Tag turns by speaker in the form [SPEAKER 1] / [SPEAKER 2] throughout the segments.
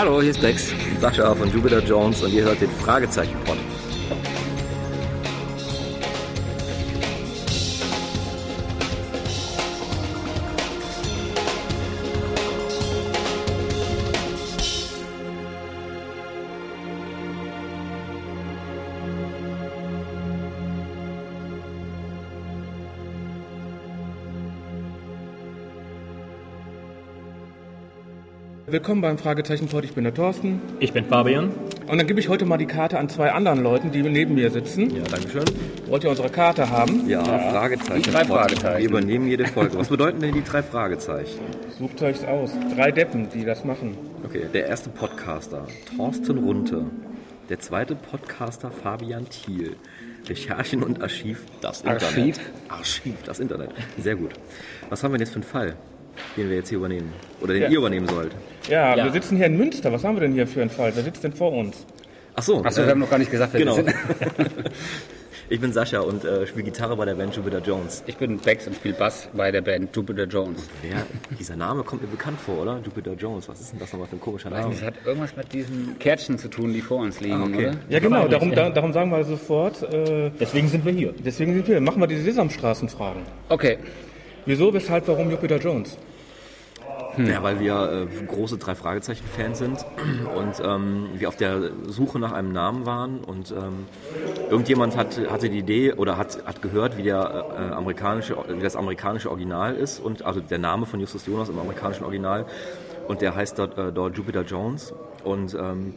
[SPEAKER 1] Hallo, hier ist Bex.
[SPEAKER 2] Sascha von Jupiter Jones und ihr hört den Fragezeichen-Pod.
[SPEAKER 3] Willkommen beim Fragezeichen-Pod. Ich bin der Thorsten.
[SPEAKER 1] Ich bin Fabian.
[SPEAKER 3] Und dann gebe ich heute mal die Karte an zwei anderen Leuten, die neben mir sitzen.
[SPEAKER 2] Ja, dankeschön.
[SPEAKER 3] Wollt ihr unsere Karte haben?
[SPEAKER 2] Ja, Fragezeichen.
[SPEAKER 1] Die drei Fragezeichen.
[SPEAKER 2] Wir übernehmen jede Folge. Was bedeuten denn die drei Fragezeichen?
[SPEAKER 3] Sucht euch's aus. Drei Deppen, die das machen.
[SPEAKER 2] Okay, der erste Podcaster, Thorsten Runte. Der zweite Podcaster, Fabian Thiel. Recherchen und Archiv, das Internet.
[SPEAKER 1] Archiv?
[SPEAKER 2] Archiv, das Internet. Sehr gut. Was haben wir denn jetzt für einen Fall, den wir jetzt hier übernehmen? Oder den
[SPEAKER 3] Ja.
[SPEAKER 2] ihr übernehmen sollt?
[SPEAKER 3] Ja,
[SPEAKER 1] Ja.
[SPEAKER 3] wir sitzen hier in Münster. Was haben wir denn hier für einen Fall? Wer sitzt denn vor uns?
[SPEAKER 2] Ach so,
[SPEAKER 1] Achso,
[SPEAKER 2] äh,
[SPEAKER 1] wir haben noch gar nicht gesagt, wer
[SPEAKER 2] genau.
[SPEAKER 1] wir sind.
[SPEAKER 2] Ich bin Sascha und äh, spiele Gitarre bei der Band Jupiter Jones.
[SPEAKER 1] Ich bin Bex und spiele Bass bei der Band Jupiter Jones.
[SPEAKER 2] Wer, dieser Name kommt mir bekannt vor, oder? Jupiter Jones. Was ist denn das nochmal für ein komischer Name?
[SPEAKER 1] Das hat irgendwas mit diesen Kärtchen zu tun, die vor uns liegen,
[SPEAKER 2] Ah, okay.
[SPEAKER 1] oder?
[SPEAKER 3] Ja, genau. Darum,
[SPEAKER 4] ja.
[SPEAKER 3] da, darum sagen wir sofort. Äh,
[SPEAKER 4] Deswegen sind wir hier.
[SPEAKER 3] deswegen sind wir. Machen wir die Sesamstraßenfragen.
[SPEAKER 1] Okay.
[SPEAKER 3] Wieso, weshalb, warum Jupiter Jones?
[SPEAKER 2] Ja, weil wir äh, große drei Fragezeichen-Fans sind und ähm, wir auf der Suche nach einem Namen waren und ähm, irgendjemand hat, hatte die Idee oder hat, hat gehört, wie, der, äh, amerikanische, wie das amerikanische Original ist und also der Name von Justus Jonas im amerikanischen Original und der heißt dort, äh, dort Jupiter Jones und ähm,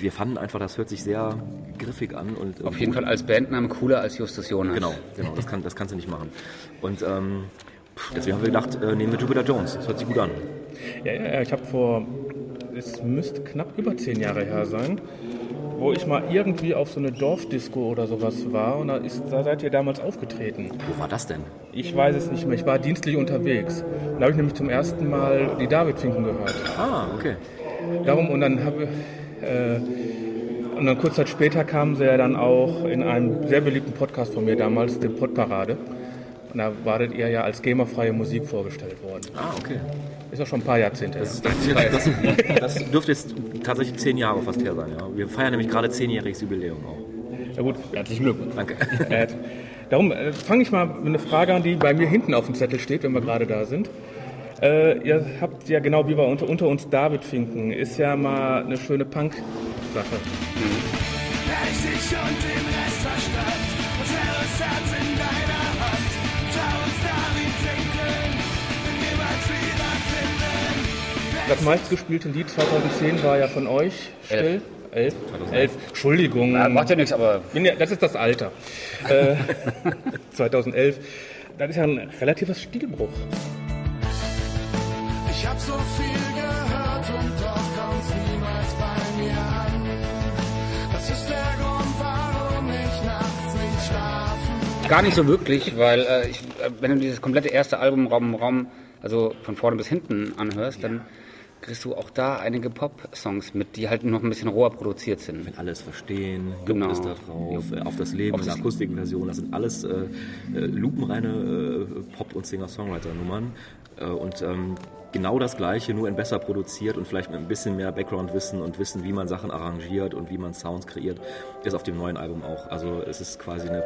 [SPEAKER 2] wir fanden einfach, das hört sich sehr griffig an und
[SPEAKER 1] Auf jeden Fall als Bandname cooler als Justus Jonas.
[SPEAKER 2] Genau, genau, das, kann, das kannst du nicht machen. Und ähm, deswegen haben wir gedacht, äh, nehmen wir Jupiter Jones. Das hört sich gut an.
[SPEAKER 3] Ja, ja, ja, ich habe vor, es müsste knapp über zehn Jahre her sein, wo ich mal irgendwie auf so eine Dorfdisco oder sowas war und da, ist, da seid ihr damals aufgetreten.
[SPEAKER 2] Wo war das denn?
[SPEAKER 3] Ich weiß es nicht mehr, ich war dienstlich unterwegs. Da habe ich nämlich zum ersten Mal die David-Finken gehört.
[SPEAKER 2] Ah, okay.
[SPEAKER 3] Darum und dann habe äh, und dann kurz Zeit später kamen sie ja dann auch in einem sehr beliebten Podcast von mir damals, dem Podparade. Da wartet ihr ja als gamerfreie Musik vorgestellt worden.
[SPEAKER 2] Ah, okay.
[SPEAKER 3] Ist auch schon ein paar Jahrzehnte her.
[SPEAKER 2] Das, das, das dürfte jetzt tatsächlich zehn Jahre fast her sein. Ja. Wir feiern nämlich gerade zehnjähriges Jubiläum auch.
[SPEAKER 3] Ja gut,
[SPEAKER 4] Herzlichen Glückwunsch.
[SPEAKER 2] Danke.
[SPEAKER 3] Äh, darum äh, fange ich mal mit einer Frage an, die bei mir hinten auf dem Zettel steht, wenn wir gerade da sind. Äh, ihr habt ja genau wie bei unter, unter uns David Finken, ist ja mal eine schöne Punk-Sache.
[SPEAKER 5] Ich Das
[SPEAKER 3] meistgespielte Lied 2010 war ja von euch, still. Elf. Elf. Entschuldigung.
[SPEAKER 1] Ja, macht ja nichts, aber
[SPEAKER 3] das ist das Alter. äh, 2011. Das ist ja ein relativer Stilbruch.
[SPEAKER 5] Ich hab so viel gehört und doch kommt's niemals bei mir an. Das ist der Grund, warum ich nachts nicht schlafen
[SPEAKER 1] gar nicht so wirklich, weil äh, ich, äh, wenn du dieses komplette erste Album Raum Raum, also von vorne bis hinten anhörst, dann kriegst du auch da einige Pop-Songs mit, die halt noch ein bisschen roher produziert sind.
[SPEAKER 2] Wenn alles verstehen,
[SPEAKER 1] Genau.
[SPEAKER 2] ist da drauf, äh, auf das Leben,
[SPEAKER 1] Auf das-
[SPEAKER 2] der Akustikversion, das sind alles äh, äh, lupenreine äh, Pop- und Singer-Songwriter-Nummern. Äh, und ähm, genau das Gleiche, nur in besser produziert und vielleicht mit ein bisschen mehr Background-Wissen und Wissen, wie man Sachen arrangiert und wie man Sounds kreiert, ist auf dem neuen Album auch. Also es ist quasi eine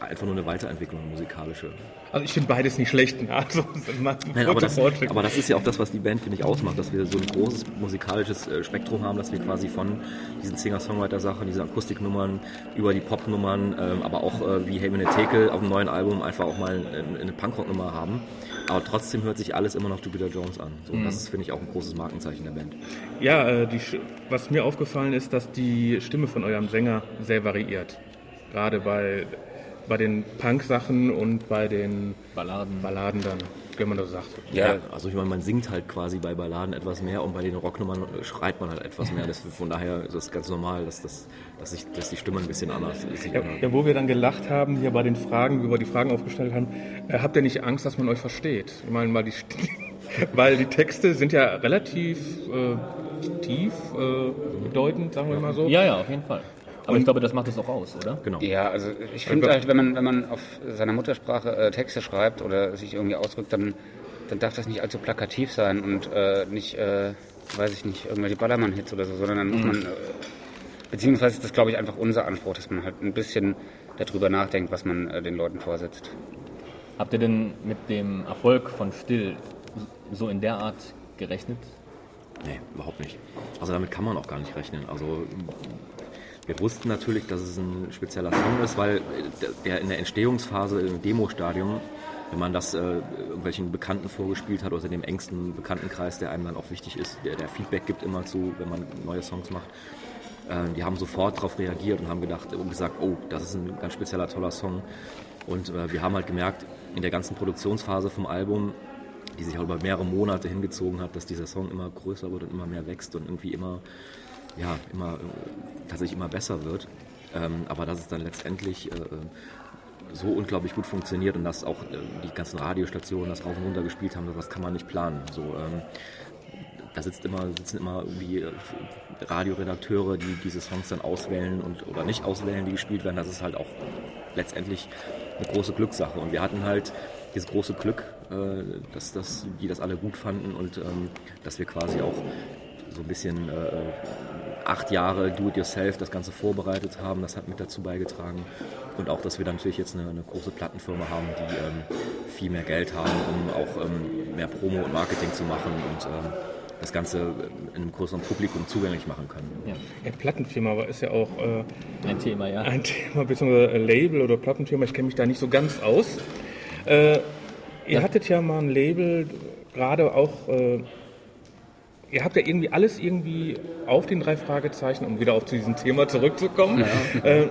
[SPEAKER 2] einfach nur eine Weiterentwicklung musikalische.
[SPEAKER 3] Also ich finde beides nicht schlecht. ne? Also,
[SPEAKER 2] Nein, aber, das, aber das ist ja auch das, was die Band, finde ich, ausmacht, dass wir so ein großes musikalisches äh, Spektrum haben, dass wir quasi von diesen Singer-Songwriter-Sachen, diesen Akustiknummern über die Popnummern, ähm, aber auch äh, wie Hey Tekel auf dem neuen Album einfach auch mal eine, eine Punkrock-Nummer haben. Aber trotzdem hört sich alles immer noch Jupiter Jones an. So, Das ist, finde ich, auch ein großes Markenzeichen der Band.
[SPEAKER 3] Ja, äh, die, was mir aufgefallen ist, dass die Stimme von eurem Sänger sehr variiert. Gerade bei, bei den Punk-Sachen und bei den
[SPEAKER 4] Balladen.
[SPEAKER 3] Balladen dann, wenn man das sagt.
[SPEAKER 1] Ja,
[SPEAKER 2] Also ich meine, man singt halt quasi bei Balladen etwas mehr und bei den Rocknummern schreit man halt etwas mehr. Das, von daher ist das ganz normal, dass, das, dass, ich, dass die Stimme ein bisschen anders ist.
[SPEAKER 3] Ja, ja, wo wir dann gelacht haben, hier bei den Fragen, wie wir die Fragen aufgestellt haben, äh, habt ihr nicht Angst, dass man euch versteht? Ich meine, weil die, weil die Texte sind ja relativ äh, tief äh, bedeutend, sagen wir mal so.
[SPEAKER 4] Ja, ja, auf jeden Fall. Aber ich glaube, das macht es auch aus, oder?
[SPEAKER 2] Genau.
[SPEAKER 1] Ja, also ich finde halt, wenn man, wenn man auf seiner Muttersprache äh, Texte schreibt oder sich irgendwie ausdrückt, dann, dann darf das nicht allzu plakativ sein und äh, nicht, äh, weiß ich nicht, irgendwelche Ballermann-Hits oder so, sondern dann muss man, äh, beziehungsweise ist das, glaube ich, einfach unser Anspruch, dass man halt ein bisschen darüber nachdenkt, was man äh, den Leuten vorsetzt.
[SPEAKER 4] Habt ihr denn mit dem Erfolg von Still so in der Art gerechnet?
[SPEAKER 2] Nee, überhaupt nicht. Also damit kann man auch gar nicht rechnen. Also wir wussten natürlich, dass es ein spezieller Song ist, weil der in der Entstehungsphase im Demo-Stadium, wenn man das äh, irgendwelchen Bekannten vorgespielt hat oder dem engsten Bekanntenkreis, der einem dann auch wichtig ist, der, der Feedback gibt immer zu, wenn man neue Songs macht, äh, die haben sofort darauf reagiert und haben gedacht und gesagt, oh, das ist ein ganz spezieller, toller Song. Und äh, wir haben halt gemerkt, in der ganzen Produktionsphase vom Album, die sich auch über mehrere Monate hingezogen hat, dass dieser Song immer größer wird und immer mehr wächst und irgendwie immer, ja, immer äh, tatsächlich immer besser wird. Ähm, aber dass es dann letztendlich äh, so unglaublich gut funktioniert und dass auch äh, die ganzen Radiostationen das rauf und runter gespielt haben, das kann man nicht planen. So, ähm, da sitzt immer, sitzen immer irgendwie äh, Radioredakteure, die diese Songs dann auswählen und oder nicht auswählen, die gespielt werden. Das ist halt auch letztendlich eine große Glückssache. Und wir hatten halt dieses große Glück, äh, dass, dass die das alle gut fanden und ähm, dass wir quasi auch so ein bisschen äh, acht Jahre Do-it-yourself das Ganze vorbereitet haben. Das hat mit dazu beigetragen. Und auch, dass wir dann natürlich jetzt eine, eine große Plattenfirma haben, die ähm, viel mehr Geld haben, um auch ähm, mehr Promo und Marketing zu machen und ähm, das Ganze in einem größeren Publikum zugänglich machen können.
[SPEAKER 4] Ja.
[SPEAKER 3] Ja, Plattenfirma ist ja auch äh,
[SPEAKER 4] Ein Thema, ja.
[SPEAKER 3] ein Thema, beziehungsweise Label oder Plattenfirma, ich kenne mich da nicht so ganz aus. Äh, ihr hattet ja mal ein Label, gerade auch, äh, ihr habt ja irgendwie alles irgendwie auf den drei Fragezeichen, um wieder auf zu diesem Thema zurückzukommen, äh,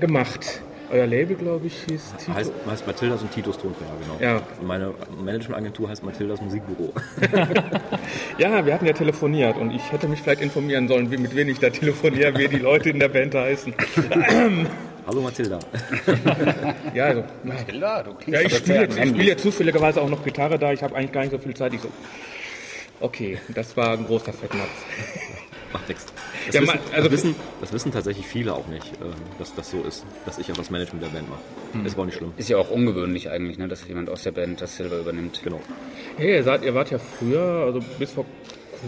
[SPEAKER 3] gemacht. Euer Label, glaube ich, hieß Tito.
[SPEAKER 2] Heißt, heißt Mathildas und Titus Tonfänger, genau.
[SPEAKER 3] Ja.
[SPEAKER 2] Und meine Managementagentur heißt Mathildas Musikbüro.
[SPEAKER 3] Ja, wir hatten ja telefoniert und ich hätte mich vielleicht informieren sollen, wie- mit wem ich da telefoniere, wie die Leute in der Band heißen.
[SPEAKER 2] Hallo Mathilda.
[SPEAKER 3] Ja, also,
[SPEAKER 1] Hilda, du
[SPEAKER 3] Ja, ich spiele jetzt, ich spiele jetzt zufälligerweise auch noch Gitarre da. Ich habe eigentlich gar nicht so viel Zeit. Ich so, okay, das war ein großer Fettnapf.
[SPEAKER 2] Macht nichts. Das,
[SPEAKER 3] Ja,
[SPEAKER 2] wissen,
[SPEAKER 3] also-
[SPEAKER 2] das, wissen, das wissen tatsächlich viele auch nicht, ähm, dass das so ist, dass ich auch das Management der Band mache.
[SPEAKER 3] Hm.
[SPEAKER 2] Ist aber auch nicht schlimm.
[SPEAKER 1] Ist ja auch ungewöhnlich eigentlich, ne, dass jemand aus der Band das Silber übernimmt.
[SPEAKER 2] Genau.
[SPEAKER 3] Hey, ihr, seid, ihr wart ja früher, also bis vor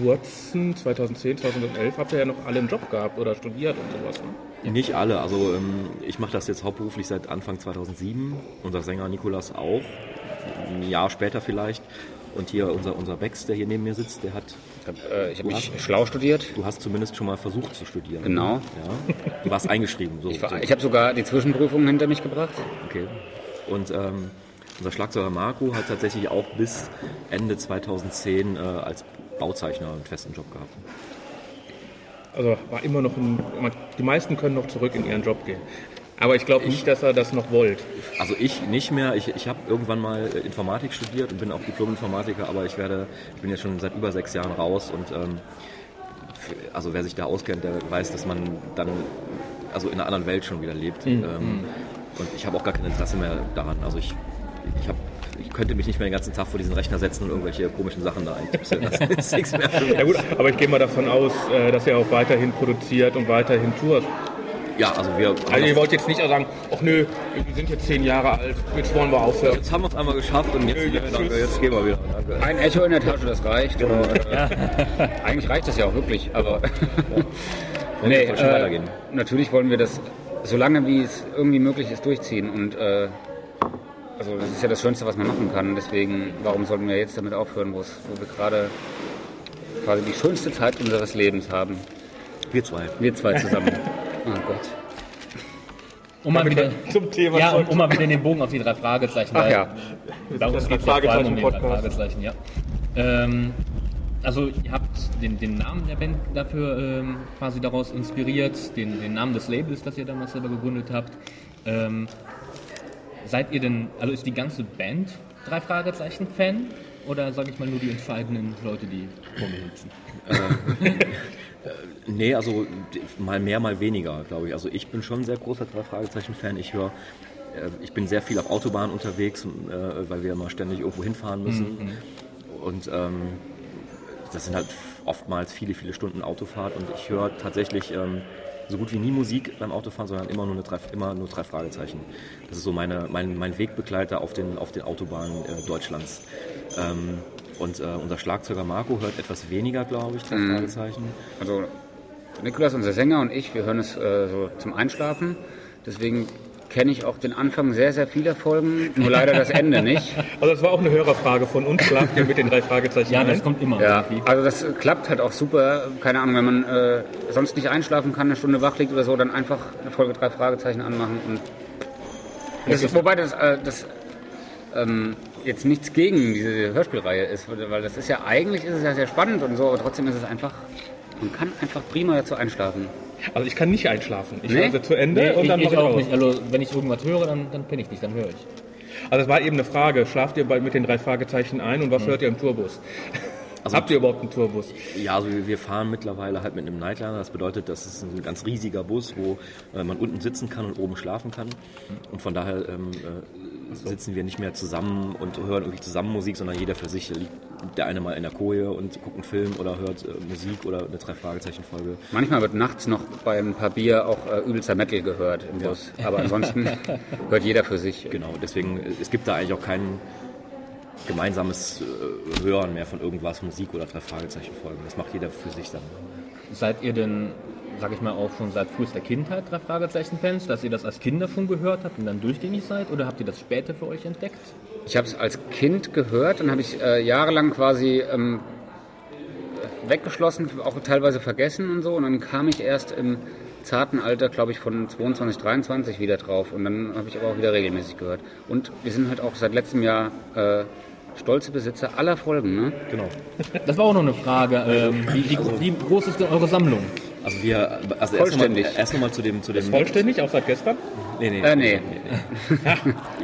[SPEAKER 3] kurzem, 2010, 2011, habt ihr ja noch alle einen Job gehabt oder studiert und sowas. Ne?
[SPEAKER 2] Nicht alle. Also ähm, ich mache das jetzt hauptberuflich seit Anfang 2007. Unser Sänger Nikolas auch. Ein Jahr später vielleicht. Und hier unser, unser Bex, der hier neben mir sitzt, der hat,
[SPEAKER 1] Ich habe äh, hab mich
[SPEAKER 2] hast-
[SPEAKER 1] schlau studiert.
[SPEAKER 2] du hast zumindest schon mal versucht zu studieren.
[SPEAKER 1] Genau.
[SPEAKER 2] Ja. Du warst eingeschrieben. So,
[SPEAKER 1] Ich,
[SPEAKER 2] so.
[SPEAKER 1] ich habe sogar die Zwischenprüfung hinter mich gebracht.
[SPEAKER 2] Okay. Und ähm, unser Schlagzeuger Marco hat tatsächlich auch bis Ende 2010 äh, als Bauzeichner einen festen Job gehabt.
[SPEAKER 3] Also war immer noch ein, die meisten können noch zurück in ihren Job gehen. Aber ich glaube nicht, dass er das noch wollt.
[SPEAKER 2] Also ich nicht mehr. Ich, ich habe irgendwann mal äh, Informatik studiert und bin auch Diplom-Informatiker, aber ich werde, ich bin jetzt schon seit über sechs Jahren raus und ähm, also wer sich da auskennt, der weiß, dass man dann also in einer anderen Welt schon wieder lebt. Ähm, und ich habe auch gar kein Interesse mehr daran. Also ich, ich habe ich könnte mich nicht mehr den ganzen Tag vor diesen Rechner setzen und irgendwelche komischen Sachen da eintipseln. Das ist nichts mehr für mich.
[SPEAKER 3] Ja gut, aber ich gehe mal davon aus, äh, dass ihr auch weiterhin produziert und weiterhin tourt.
[SPEAKER 2] Ja, also wir
[SPEAKER 3] Also ihr wollt jetzt nicht sagen, ach nö, wir sind jetzt zehn Jahre alt, jetzt wollen wir aufhören.
[SPEAKER 2] jetzt haben wir es einmal geschafft und jetzt,
[SPEAKER 3] Nö,
[SPEAKER 2] danke, jetzt gehen wir wieder. Danke.
[SPEAKER 1] Ein Echo in der Tasche, das reicht. Oder, äh, Eigentlich reicht das ja auch wirklich, aber nee,
[SPEAKER 2] soll schon
[SPEAKER 1] äh, natürlich wollen wir das so lange wie es irgendwie möglich ist durchziehen und äh, also das ist ja das Schönste, was man machen kann. Deswegen, warum sollten wir jetzt damit aufhören, wo wir gerade quasi die schönste Zeit unseres Lebens haben?
[SPEAKER 2] Wir zwei.
[SPEAKER 1] Wir zwei zusammen. oh Gott.
[SPEAKER 4] Um mal wieder,
[SPEAKER 3] Zum Thema
[SPEAKER 4] ja, um, mal wieder den Bogen auf die drei Fragezeichen.
[SPEAKER 1] Ach ja.
[SPEAKER 4] Bei uns
[SPEAKER 3] Das
[SPEAKER 4] geht es ja vor allem um die drei. Fragezeichen, ja. Ähm, also ihr habt den, den Namen der Band dafür ähm, quasi daraus inspiriert, den, den Namen des Labels, das ihr damals selber gegründet habt. Ähm, seid ihr denn, also ist die ganze Band drei Fragezeichen Fan? Oder sage ich mal nur die entscheidenden Leute, die vor mir sitzen?
[SPEAKER 2] Nee, also mal mehr, mal weniger, glaube ich. Also ich bin schon ein sehr großer Drei-Fragezeichen-Fan. Ich höre, äh, ich bin sehr viel auf Autobahnen unterwegs, äh, weil wir immer ständig irgendwo hinfahren müssen. Und ähm, das sind halt oftmals viele, viele Stunden Autofahrt und ich höre tatsächlich ähm, so gut wie nie Musik beim Autofahren, sondern immer nur, eine drei, immer nur drei Fragezeichen. Das ist so meine, mein, mein Wegbegleiter auf den, auf den Autobahnen äh, Deutschlands. Ähm, Und äh, unser Schlagzeuger Marco hört etwas weniger, glaube ich, drei
[SPEAKER 1] Mhm.
[SPEAKER 2] Fragezeichen.
[SPEAKER 1] Also Nikolas, unser Sänger und ich, wir hören es äh, so zum Einschlafen. Deswegen kenne ich auch den Anfang sehr, sehr vieler Folgen, nur leider das Ende nicht.
[SPEAKER 3] Also das war auch eine Hörerfrage von uns. Schlaft ihr mit den drei Fragezeichen
[SPEAKER 4] Ja,
[SPEAKER 3] ein?
[SPEAKER 4] das kommt immer
[SPEAKER 1] Ja,
[SPEAKER 4] irgendwie.
[SPEAKER 1] also das klappt halt auch super. Keine Ahnung, wenn man äh, sonst nicht einschlafen kann, eine Stunde wach liegt oder so, dann einfach eine Folge drei Fragezeichen anmachen und das, wobei das, äh, das ähm, jetzt nichts gegen diese Hörspielreihe ist, weil das ist ja eigentlich ist es ja sehr spannend und so, aber trotzdem ist es einfach, man kann einfach prima dazu einschlafen.
[SPEAKER 3] Also ich kann nicht einschlafen. Ich
[SPEAKER 1] Nee?
[SPEAKER 3] höre sie zu Ende
[SPEAKER 4] Nee,
[SPEAKER 3] und
[SPEAKER 4] ich,
[SPEAKER 3] dann
[SPEAKER 4] ich
[SPEAKER 3] mache ich
[SPEAKER 4] auch
[SPEAKER 3] aus.
[SPEAKER 4] nicht. Also, wenn ich irgendwas höre, dann, dann penne ich nicht, dann höre ich.
[SPEAKER 3] Also es war eben eine Frage. Schlaft ihr bei, mit den drei Fragezeichen ein und was hört ihr im Tourbus?
[SPEAKER 2] Also-
[SPEAKER 3] Habt ihr überhaupt einen Tourbus?
[SPEAKER 2] Ja, also wir- wir fahren mittlerweile halt mit einem Nightliner. Das bedeutet, das ist ein ganz riesiger Bus, wo äh, man unten sitzen kann und oben schlafen kann. Und von daher ähm, äh, sitzen wir nicht mehr zusammen und hören irgendwie zusammen Musik, sondern jeder für sich. Liegt der eine mal in der Koje und guckt einen Film oder hört äh, Musik oder eine Drei-Fragezeichen-Folge.
[SPEAKER 1] Manchmal wird nachts noch bei ein paar Bier auch äh, übelster Metal gehört im Bus, aber ansonsten hört jeder für sich.
[SPEAKER 2] Genau, deswegen, äh, es gibt da eigentlich auch kein gemeinsames äh, Hören mehr von irgendwas, Musik oder Drei-Fragezeichen-Folgen. Das macht jeder für sich dann.
[SPEAKER 4] Seid ihr denn, sag ich mal, auch schon seit frühester Kindheit drei Fragezeichen-Fans, dass ihr das als Kinder schon gehört habt und dann durchgängig seid? Oder habt ihr das später für euch entdeckt?
[SPEAKER 1] Ich habe es als Kind gehört, dann habe ich äh, jahrelang quasi ähm, weggeschlossen, auch teilweise vergessen und so. Und dann kam ich erst im zarten Alter, glaube ich, von 22, 23 wieder drauf. Und dann habe ich aber auch wieder regelmäßig gehört. Und wir sind halt auch seit letztem Jahr äh, stolze Besitzer aller Folgen. Ne?
[SPEAKER 2] Genau.
[SPEAKER 4] Das war auch noch eine Frage. Ähm, wie, wie, wie groß ist denn eure Sammlung?
[SPEAKER 2] Also wir, also erst
[SPEAKER 1] Vollständig.
[SPEAKER 2] nochmal erst noch mal zu dem, zu dem
[SPEAKER 3] Vollständig, auch seit gestern?
[SPEAKER 2] Nee, nee.
[SPEAKER 1] Äh, nee.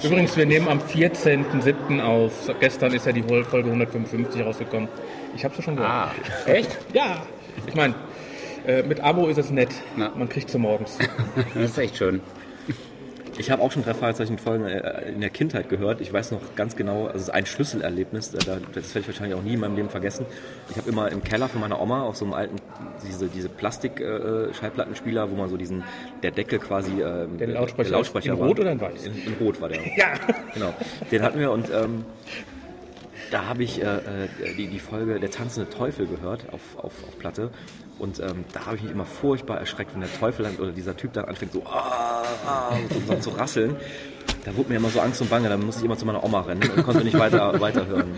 [SPEAKER 3] Übrigens, wir nehmen am 14.07. auf. Gestern ist ja die Folge 155 rausgekommen. Ich habe sie schon gehört.
[SPEAKER 1] Ah, echt?
[SPEAKER 3] Ja, ich meine, äh, mit Abo ist es nett.
[SPEAKER 1] Na.
[SPEAKER 3] Man kriegt sie morgens.
[SPEAKER 1] Das ist echt schön.
[SPEAKER 2] Ich habe auch schon drei Fragezeichen-Folgen äh, in der Kindheit gehört. Ich weiß noch ganz genau, also es ist ein Schlüsselerlebnis, äh, da- das werde ich wahrscheinlich auch nie in meinem Leben vergessen. Ich habe immer im Keller von meiner Oma auf so einem alten, diese, diese Plastik-Schallplattenspieler, wo man so diesen, der Deckel quasi, äh,
[SPEAKER 3] Der Lautsprecher,
[SPEAKER 2] der Lautsprecher
[SPEAKER 3] in
[SPEAKER 2] war.
[SPEAKER 3] Rot oder in Weiß?
[SPEAKER 2] In, in Rot war der.
[SPEAKER 3] Ja.
[SPEAKER 2] Genau, den hatten wir und ähm, da habe ich äh, äh, die, die Folge Der tanzende Teufel gehört auf, auf, auf Platte und ähm, da habe ich mich immer furchtbar erschreckt, wenn der Teufel dann, oder dieser Typ dann anfängt so, ah, ah, so zu rasseln. Da wurde mir immer so Angst und Bange, dann musste ich immer zu meiner Oma rennen und konnte nicht weiter weiterhören.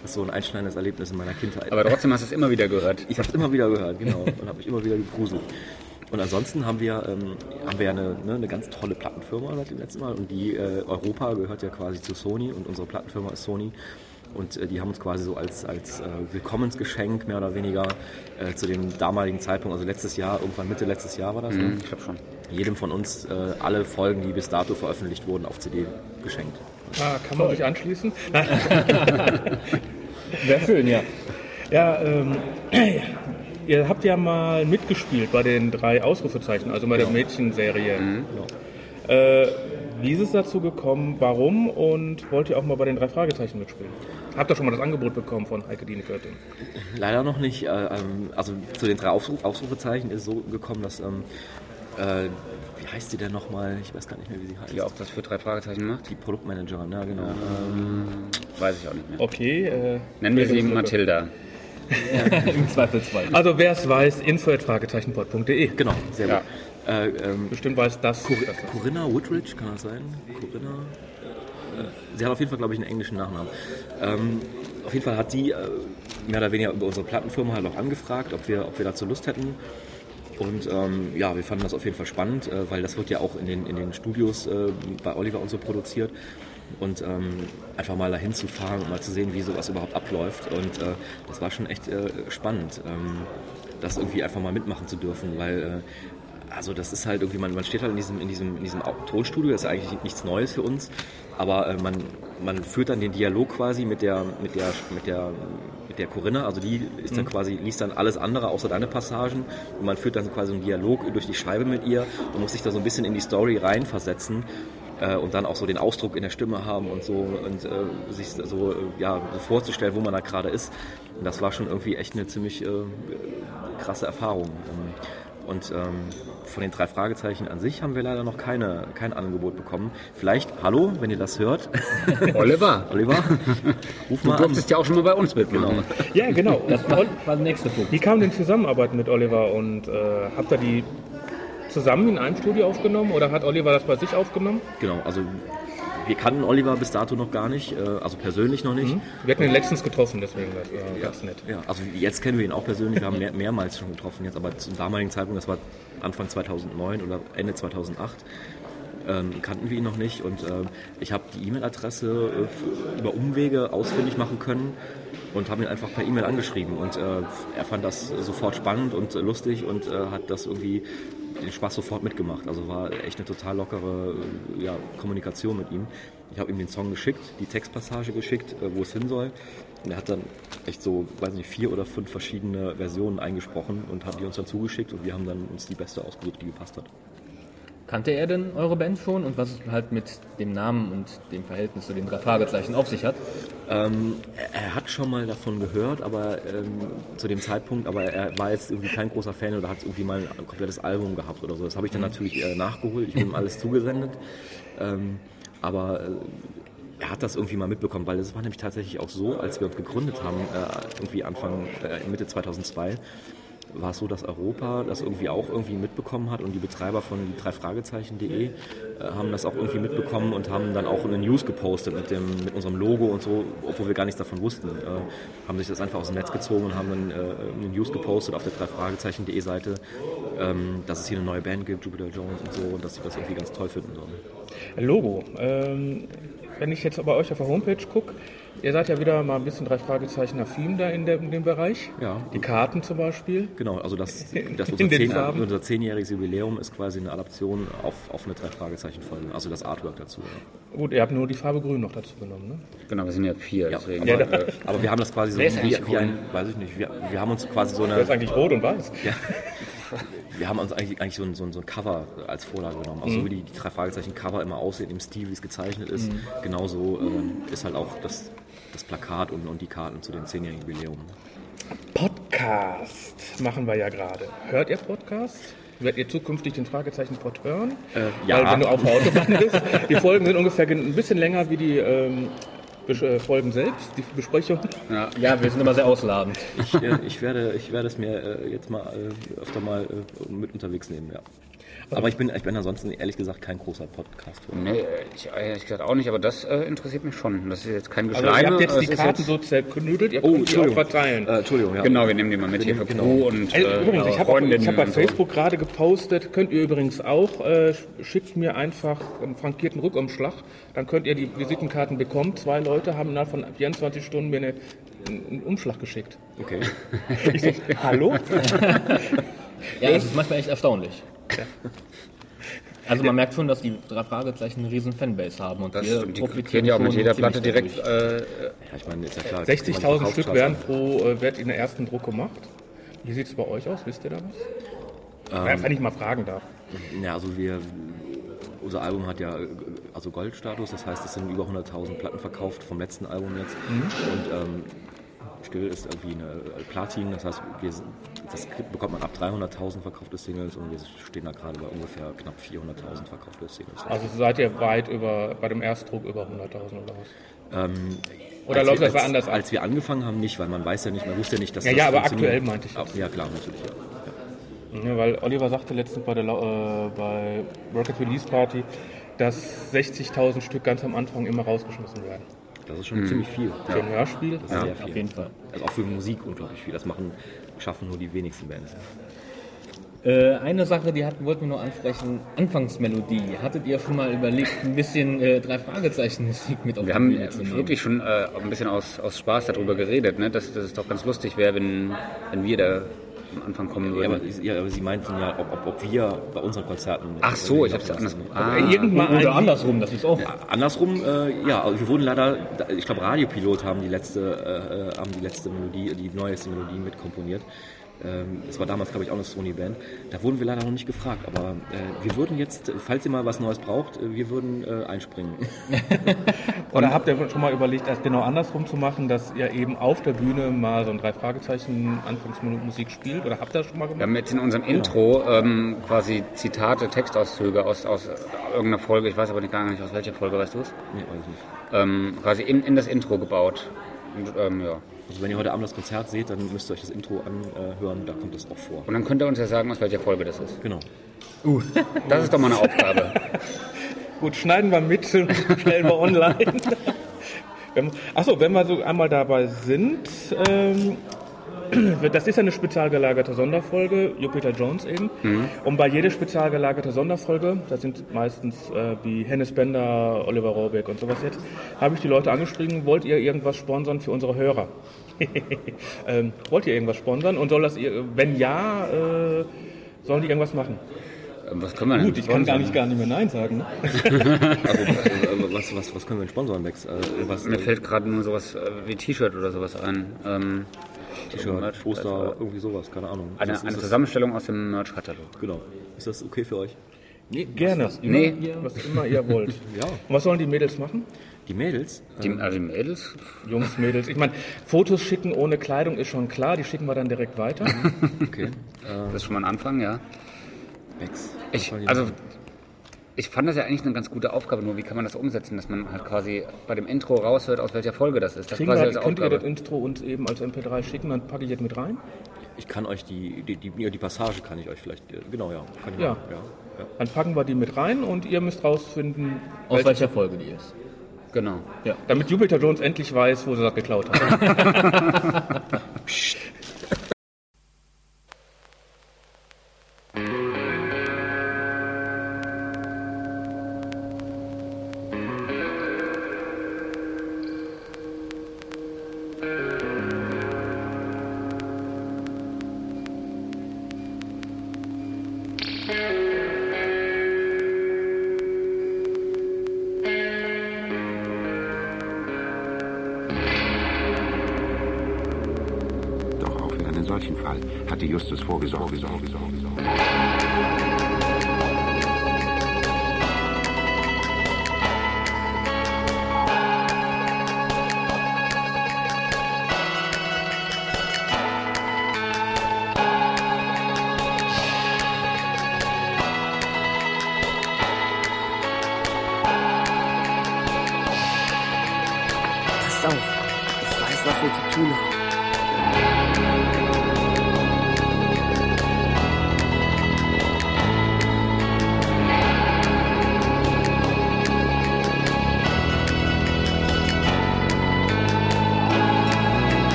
[SPEAKER 2] Das ist so ein einschneidendes Erlebnis in meiner Kindheit.
[SPEAKER 1] Aber trotzdem hast du es immer wieder gehört.
[SPEAKER 2] Ich habe es immer wieder gehört, genau, und habe mich immer wieder gegruselt. Und ansonsten haben wir, ähm, haben wir ja eine, ne, eine ganz tolle Plattenfirma seit dem letzten Mal und die äh, Europa gehört ja quasi zu Sony und unsere Plattenfirma ist Sony. Und äh, die haben uns quasi so als, als äh, Willkommensgeschenk mehr oder weniger äh, zu dem damaligen Zeitpunkt, also letztes Jahr, irgendwann Mitte letztes Jahr war das, ne?
[SPEAKER 1] Ich glaube schon.
[SPEAKER 2] jedem von uns äh, alle Folgen, die bis dato veröffentlicht wurden, auf CD geschenkt.
[SPEAKER 3] Ah, kann man sich anschließen?
[SPEAKER 4] Wäre schön, ja.
[SPEAKER 3] Ja, ähm, ihr habt ja mal mitgespielt bei den drei Ausrufezeichen, also bei der Mädchenserie. Äh, wie ist es dazu gekommen? Warum? Und wollt ihr auch mal bei den drei Fragezeichen mitspielen? Habt ihr schon mal das Angebot bekommen von Heike Dine Körting?
[SPEAKER 2] Leider noch nicht. Äh, ähm, also zu den drei Ausrufezeichen ist so gekommen, dass ähm, äh, wie heißt die denn nochmal? Ich weiß gar nicht mehr, wie sie heißt.
[SPEAKER 1] Ja, ob das für drei Fragezeichen macht,
[SPEAKER 2] Die Produktmanagerin, ja genau. Ähm,
[SPEAKER 1] weiß ich auch nicht mehr.
[SPEAKER 3] Okay. Äh,
[SPEAKER 1] Nennen wir sie
[SPEAKER 3] Bildungslücke.
[SPEAKER 1] Mathilda.
[SPEAKER 4] Im Zweifelsfall.
[SPEAKER 3] Also wer es weiß, info.fragezeichenpod.de.
[SPEAKER 2] genau, sehr
[SPEAKER 1] Ja.
[SPEAKER 2] gut. Äh, ähm,
[SPEAKER 3] Bestimmt weiß das. das
[SPEAKER 2] Corinna Woodridge, kann das sein? Corinna? Äh, sie hat auf jeden Fall, glaube ich, einen englischen Nachnamen. Ähm, auf jeden Fall hat die äh, mehr oder weniger über unsere Plattenfirma halt auch angefragt, ob wir, ob wir dazu Lust hätten. Und ähm, ja, wir fanden das auf jeden Fall spannend, äh, weil das wird ja auch in den, in den Studios äh, bei Oliver und so produziert. Und ähm, einfach mal dahin zu fahren und mal zu sehen, wie sowas überhaupt abläuft. Und äh, das war schon echt äh, spannend, ähm, das irgendwie einfach mal mitmachen zu dürfen, weil äh, also das ist halt irgendwie, man, man steht halt in diesem, in diesem, in diesem Tonstudio, das ist eigentlich nichts Neues für uns, aber äh, man, man führt dann den Dialog quasi mit der, mit der, mit der, mit der Corinna, also die ist dann quasi, liest dann alles andere außer deine Passagen und man führt dann quasi einen Dialog durch die Scheibe mit ihr und muss sich da so ein bisschen in die Story reinversetzen äh, und dann auch so den Ausdruck in der Stimme haben und so und äh, sich so, ja, so vorzustellen, wo man da gerade ist. Und das war schon irgendwie echt eine ziemlich äh, krasse Erfahrung. Ähm, Und ähm, von den drei Fragezeichen an sich haben wir leider noch keine, kein Angebot bekommen. Vielleicht, hallo, wenn ihr das hört,
[SPEAKER 1] Oliver,
[SPEAKER 2] Oliver, ruf
[SPEAKER 1] du
[SPEAKER 2] mal an.
[SPEAKER 1] durftest ja auch schon mal bei uns mitmachen.
[SPEAKER 3] Ja, genau.
[SPEAKER 4] Das war, war der nächste Punkt.
[SPEAKER 3] Wie kam denn die Zusammenarbeit mit Oliver und äh, habt ihr die zusammen in einem Studio aufgenommen oder hat Oliver das bei sich aufgenommen?
[SPEAKER 2] Genau, also wir kannten Oliver bis dato noch gar nicht, äh, also persönlich noch nicht.
[SPEAKER 3] Wir hatten ihn letztens getroffen, deswegen das war ganz nett.
[SPEAKER 2] Ja, also jetzt kennen wir ihn auch persönlich, wir haben mehr, mehrmals schon getroffen jetzt, aber zum damaligen Zeitpunkt, das war Anfang 2009 oder Ende 2008, ähm, kannten wir ihn noch nicht und ähm, ich habe die E-Mail-Adresse äh, über Umwege ausfindig machen können und habe ihn einfach per E-Mail angeschrieben und äh, er fand das sofort spannend und lustig und äh, hat das irgendwie den Spaß sofort mitgemacht. Also war echt eine total lockere äh, ja, Kommunikation mit ihm. Ich habe ihm den Song geschickt, die Textpassage geschickt, äh, wo es hin soll. Und er hat dann echt so, weiß nicht, vier oder fünf verschiedene Versionen eingesprochen und hat die uns dann zugeschickt und wir haben dann uns die beste ausgesucht, die gepasst hat.
[SPEAKER 4] Kannte er denn eure Band schon und was es halt mit dem Namen und dem Verhältnis zu den drei Fragezeichen auf sich hat?
[SPEAKER 2] Ähm, er, hat schon mal davon gehört, aber ähm, zu dem Zeitpunkt, aber er war jetzt irgendwie kein großer Fan oder hat irgendwie mal ein komplettes Album gehabt oder so. Das habe ich dann natürlich äh, nachgeholt. Ich habe ihm alles zugesendet. Ähm, aber äh, er hat das irgendwie mal mitbekommen, weil es war nämlich tatsächlich auch so, als wir uns gegründet haben, äh, irgendwie Anfang, äh, Mitte 2002, war es so, dass Europa das irgendwie auch irgendwie mitbekommen hat und die Betreiber von die drei Fragezeichen.de äh, haben das auch irgendwie mitbekommen und haben dann auch eine News gepostet mit dem mit unserem Logo und so, obwohl wir gar nichts davon wussten. Äh, haben sich das einfach aus dem Netz gezogen und haben dann äh, eine News gepostet auf der drei Fragezeichen.de Seite, ähm, dass es hier eine neue Band gibt, Jupiter Jones und so und dass sie das irgendwie ganz toll finden sollen.
[SPEAKER 3] Logo. Ähm, wenn ich jetzt bei euch auf der Homepage gucke, ihr seid ja wieder mal ein bisschen drei Fragezeichen affin da in, der, in dem Bereich.
[SPEAKER 2] Ja.
[SPEAKER 3] Die Karten zum Beispiel.
[SPEAKER 2] Genau, also das, das unser, zehn, unser zehnjähriges Jubiläum ist quasi eine Adaption auf, auf eine drei Fragezeichen Folge, also das Artwork dazu. Ja.
[SPEAKER 3] Gut, ihr habt nur die Farbe Grün noch dazu genommen, ne?
[SPEAKER 1] Genau, wir sind ja vier,
[SPEAKER 2] Ja,
[SPEAKER 1] deswegen.
[SPEAKER 2] aber,
[SPEAKER 1] äh,
[SPEAKER 2] aber wir haben das quasi so wie, wie ein, weiß ich nicht, wir, wir haben uns quasi so
[SPEAKER 3] Das ist
[SPEAKER 2] eine,
[SPEAKER 3] eigentlich rot und weiß.
[SPEAKER 2] ja, wir haben uns eigentlich, eigentlich so, ein, so, ein, so ein Cover als Vorlage genommen. Also so wie die, die drei Fragezeichen Cover immer aussehen, im Stil, wie es gezeichnet ist, genauso ähm, ist halt auch das, das Plakat und, und die Karten zu dem zehnjährigen Jubiläum.
[SPEAKER 3] Podcast machen wir ja gerade. Hört ihr Podcast? Werdet ihr zukünftig den Fragezeichen Pod hören?
[SPEAKER 2] Äh, ja.
[SPEAKER 3] Weil wenn du auf der Autobahn bist, die Folgen sind ungefähr ein bisschen länger wie die ähm, äh, Folgen selbst, die Besprechung.
[SPEAKER 1] ja,
[SPEAKER 4] Ja, wir sind immer sehr ausladend.
[SPEAKER 2] Ich, äh, ich, werde, ich werde es mir äh, jetzt mal äh, öfter mal äh, mit unterwegs nehmen, ja. Aber ich bin, ich bin ansonsten ehrlich gesagt kein großer podcast
[SPEAKER 1] nee, ich ehrlich gesagt auch nicht, aber das äh, interessiert mich schon. Das ist jetzt kein
[SPEAKER 3] Also
[SPEAKER 1] Geschleime.
[SPEAKER 3] ihr habt jetzt die Karten
[SPEAKER 1] jetzt-
[SPEAKER 3] so zerknüdelt, ihr
[SPEAKER 2] Oh,
[SPEAKER 3] könnt die auch verteilen.
[SPEAKER 2] Äh, Entschuldigung, ja.
[SPEAKER 1] Genau, wir nehmen die mal mit hier für
[SPEAKER 2] Genau.
[SPEAKER 1] Crew und
[SPEAKER 3] Also,
[SPEAKER 1] äh,
[SPEAKER 3] übrigens, ich habe hab bei
[SPEAKER 1] und so.
[SPEAKER 3] Facebook gerade gepostet, könnt ihr übrigens auch, äh, schickt mir einfach einen frankierten Rückumschlag, dann könnt ihr die Visitenkarten bekommen. Zwei Leute haben innerhalb von 24 Stunden mir eine, einen Umschlag geschickt.
[SPEAKER 2] Okay.
[SPEAKER 3] Ich so, hallo?
[SPEAKER 4] Ja, das ist manchmal echt erstaunlich. Also man merkt schon, dass die drei Fragezeichen eine riesen Fanbase haben und
[SPEAKER 1] Das
[SPEAKER 4] wir
[SPEAKER 1] stimmt, die
[SPEAKER 4] profitieren
[SPEAKER 1] kriegen ja auch mit jeder Platte direkt. Äh,
[SPEAKER 2] Ja, ich meine, ist ja klar.
[SPEAKER 3] 60.000 Stück werden pro äh, wird in der ersten Druck gemacht. Wie sieht es bei euch aus? Wisst ihr da was? ja, wenn ich mal fragen darf.
[SPEAKER 2] Ja, also wir, unser Album hat ja also Goldstatus, das heißt, es sind über 100.000 Platten verkauft vom letzten Album jetzt. Und ähm, Still ist irgendwie eine äh, Platin, das heißt, wir, das bekommt man ab 300.000 verkaufte Singles und wir stehen da gerade bei ungefähr knapp 400.000 verkaufte Singles.
[SPEAKER 3] Also seid ihr weit über, bei dem Erstdruck über 100.000 oder was?
[SPEAKER 2] Ähm,
[SPEAKER 3] Oder läuft
[SPEAKER 2] wir,
[SPEAKER 3] das
[SPEAKER 2] als,
[SPEAKER 3] anders ab?
[SPEAKER 2] Als wir angefangen haben, nicht, weil man weiß ja nicht, man wusste ja nicht, dass
[SPEAKER 3] Ja,
[SPEAKER 2] das
[SPEAKER 3] ja, aber aktuell meinte ich jetzt.
[SPEAKER 2] Ja, klar, natürlich, ja.
[SPEAKER 3] Ja, weil Oliver sagte letztens bei der äh, bei Rocket Release Party, dass 60.000 Stück ganz am Anfang immer rausgeschmissen werden.
[SPEAKER 2] Das ist schon ziemlich viel.
[SPEAKER 3] Für ein Hörspiel.
[SPEAKER 2] Das ist sehr viel.
[SPEAKER 4] Auf jeden Fall.
[SPEAKER 2] Also auch für Musik unglaublich viel. Das machen, schaffen nur die wenigsten Bands.
[SPEAKER 4] Äh, eine Sache, die hatten, wollten wir nur ansprechen, Anfangsmelodie. Hattet ihr schon mal überlegt, ein bisschen äh, drei Fragezeichen Musik mit auf
[SPEAKER 1] wir haben wirklich schon äh, ein bisschen aus, aus Spaß darüber geredet, ne? dass, dass es doch ganz lustig wäre, wenn, wenn wir da am Anfang kommen
[SPEAKER 2] Ja aber,
[SPEAKER 1] würden.
[SPEAKER 2] ja, aber Sie meinten ja, ob, ob, ob wir bei unseren Konzerten.
[SPEAKER 1] Ach so, ich hab's ja anders. Ah,
[SPEAKER 3] Irgendwann
[SPEAKER 4] Oder
[SPEAKER 3] ein-
[SPEAKER 4] andersrum, das ist auch.
[SPEAKER 2] Andersrum, äh, ja, also wir wurden leider, ich glaube Radiopilot haben die letzte, äh, äh, haben die letzte Melodie, die neueste Melodie mitkomponiert. Ähm, Es war damals, glaube ich, auch eine Sony-Band. Da wurden wir leider noch nicht gefragt. Aber äh, wir würden jetzt, falls ihr mal was Neues braucht, äh, wir würden äh, einspringen.
[SPEAKER 3] Oder habt ihr schon mal überlegt, das genau andersrum zu machen, dass ihr eben auf der Bühne mal so ein drei Fragezeichen Anfangsmusik spielt? Oder habt ihr das schon mal
[SPEAKER 1] Wir
[SPEAKER 3] gemacht?
[SPEAKER 1] haben jetzt in unserem Intro ähm, quasi Zitate, Textauszüge aus, aus irgendeiner Folge, ich weiß aber nicht, gar nicht aus welcher Folge, weißt du es?
[SPEAKER 2] nee, weiß ich nicht.
[SPEAKER 1] Ähm, quasi in, in das Intro gebaut. Und, ähm, ja.
[SPEAKER 2] Also wenn ihr heute Abend das Konzert seht, dann müsst ihr euch das Intro anhören, da kommt das auch vor.
[SPEAKER 1] Und dann könnt ihr uns ja sagen, aus welcher Folge das ist.
[SPEAKER 2] Genau.
[SPEAKER 1] Das ist doch mal eine Aufgabe.
[SPEAKER 3] Gut, schneiden wir mit und stellen wir online. Achso, wenn wir so einmal dabei sind, ähm, das ist ja eine spezial gelagerte Sonderfolge, Jupiter Jones eben. Und bei jeder spezial gelagerten Sonderfolge, das sind meistens äh, wie Hennes Bender, Oliver Rohrbeck und sowas jetzt, habe ich die Leute angeschrieben, wollt ihr irgendwas sponsern für unsere Hörer? ähm, wollt ihr irgendwas sponsern? Und soll das, ihr- wenn ja, äh, sollen die irgendwas machen?
[SPEAKER 1] Ähm, Was können wir denn?
[SPEAKER 3] Gut, ich kann gar
[SPEAKER 1] sponsern?
[SPEAKER 3] nicht, gar nicht mehr Nein sagen.
[SPEAKER 2] Also, äh, was, was, was können wir denn sponsoren, Max? Äh, was,
[SPEAKER 1] Mir fällt gerade nur sowas äh, wie T-Shirt oder sowas ein. Ähm,
[SPEAKER 2] T-Shirt, Poster,
[SPEAKER 1] also
[SPEAKER 2] irgendwie sowas, keine Ahnung.
[SPEAKER 1] eine,
[SPEAKER 2] das-
[SPEAKER 1] eine Zusammenstellung aus dem Merch-Katalog.
[SPEAKER 2] Genau. Ist das okay für euch?
[SPEAKER 3] Gerne.
[SPEAKER 1] Nee,
[SPEAKER 3] Was immer ihr wollt.
[SPEAKER 2] Ja.
[SPEAKER 3] Und was sollen die Mädels machen?
[SPEAKER 2] Die Mädels?
[SPEAKER 1] die, also die Mädels,
[SPEAKER 3] Jungs, Mädels. Ich meine, Fotos schicken ohne Kleidung ist schon klar, die schicken wir dann direkt weiter.
[SPEAKER 2] Okay.
[SPEAKER 1] das ist schon mal ein Anfang, ja.
[SPEAKER 2] Was
[SPEAKER 1] Ich, also? Ich fand das ja eigentlich eine ganz gute Aufgabe, nur wie kann man das umsetzen, dass man halt quasi bei dem Intro raushört, aus welcher Folge das ist. Das
[SPEAKER 3] Kriegen
[SPEAKER 1] quasi
[SPEAKER 3] wir,
[SPEAKER 1] als
[SPEAKER 3] könnt ihr das. Intro uns eben als MP3 schicken, dann packe ich jetzt mit rein.
[SPEAKER 2] Ich kann euch die, die, die, ja, die Passage kann ich euch vielleicht, äh, genau, ja. Kann ich
[SPEAKER 3] Ja.
[SPEAKER 2] machen, ja, ja.
[SPEAKER 3] Dann packen wir die mit rein und ihr müsst rausfinden,
[SPEAKER 4] Aus
[SPEAKER 3] welche-
[SPEAKER 4] welcher Folge die ist.
[SPEAKER 1] Genau.
[SPEAKER 3] damit Jupiter Jones endlich weiß, wo sie das geklaut hat.
[SPEAKER 6] hatte Justus vorgesorgt. Sorge, Sorge,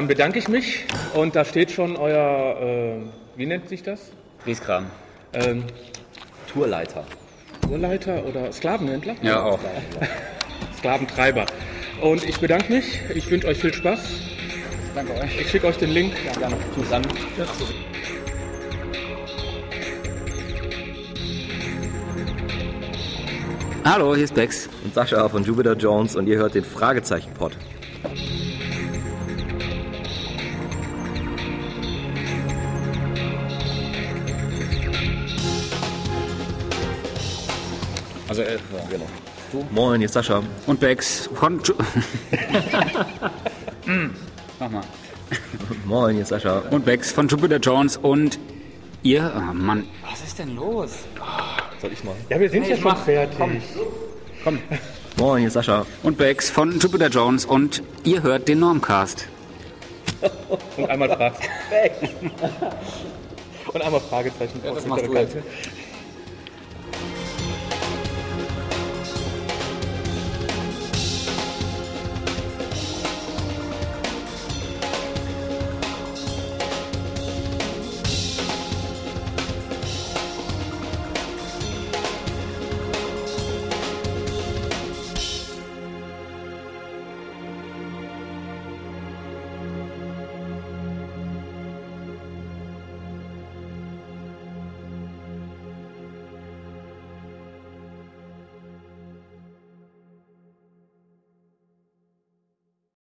[SPEAKER 3] dann bedanke ich mich und da steht schon euer, äh, wie nennt sich das?
[SPEAKER 1] Grieskram.
[SPEAKER 3] Ähm,
[SPEAKER 2] Tourleiter.
[SPEAKER 3] Tourleiter oder Sklavenhändler?
[SPEAKER 1] Ja, auch.
[SPEAKER 3] Sklaventreiber. Und ich bedanke mich, ich wünsche euch viel Spaß.
[SPEAKER 1] Danke euch.
[SPEAKER 3] Ich schicke euch den Link.
[SPEAKER 2] Tschüss an.
[SPEAKER 1] Hallo, hier ist Bex.
[SPEAKER 2] Und Sascha von Jupiter Jones und ihr hört den Fragezeichen-Pod.
[SPEAKER 1] Genau.
[SPEAKER 2] Moin, hier ist Sascha.
[SPEAKER 1] Und Bex Hm, Mach mal.
[SPEAKER 2] Moin, ist Sascha.
[SPEAKER 1] Und Bex von Jupiter Jones und ihr... Oh Mann, was ist denn los?
[SPEAKER 2] Soll ich mal?
[SPEAKER 3] Ja, wir sind ja schon fertig.
[SPEAKER 1] Komm.
[SPEAKER 2] Moin, hier ist Sascha.
[SPEAKER 1] Und Bex von Jupiter Jones und ihr hört den Normcast.
[SPEAKER 3] Und einmal Frage. Und einmal Fragezeichen.
[SPEAKER 1] das machst du jetzt.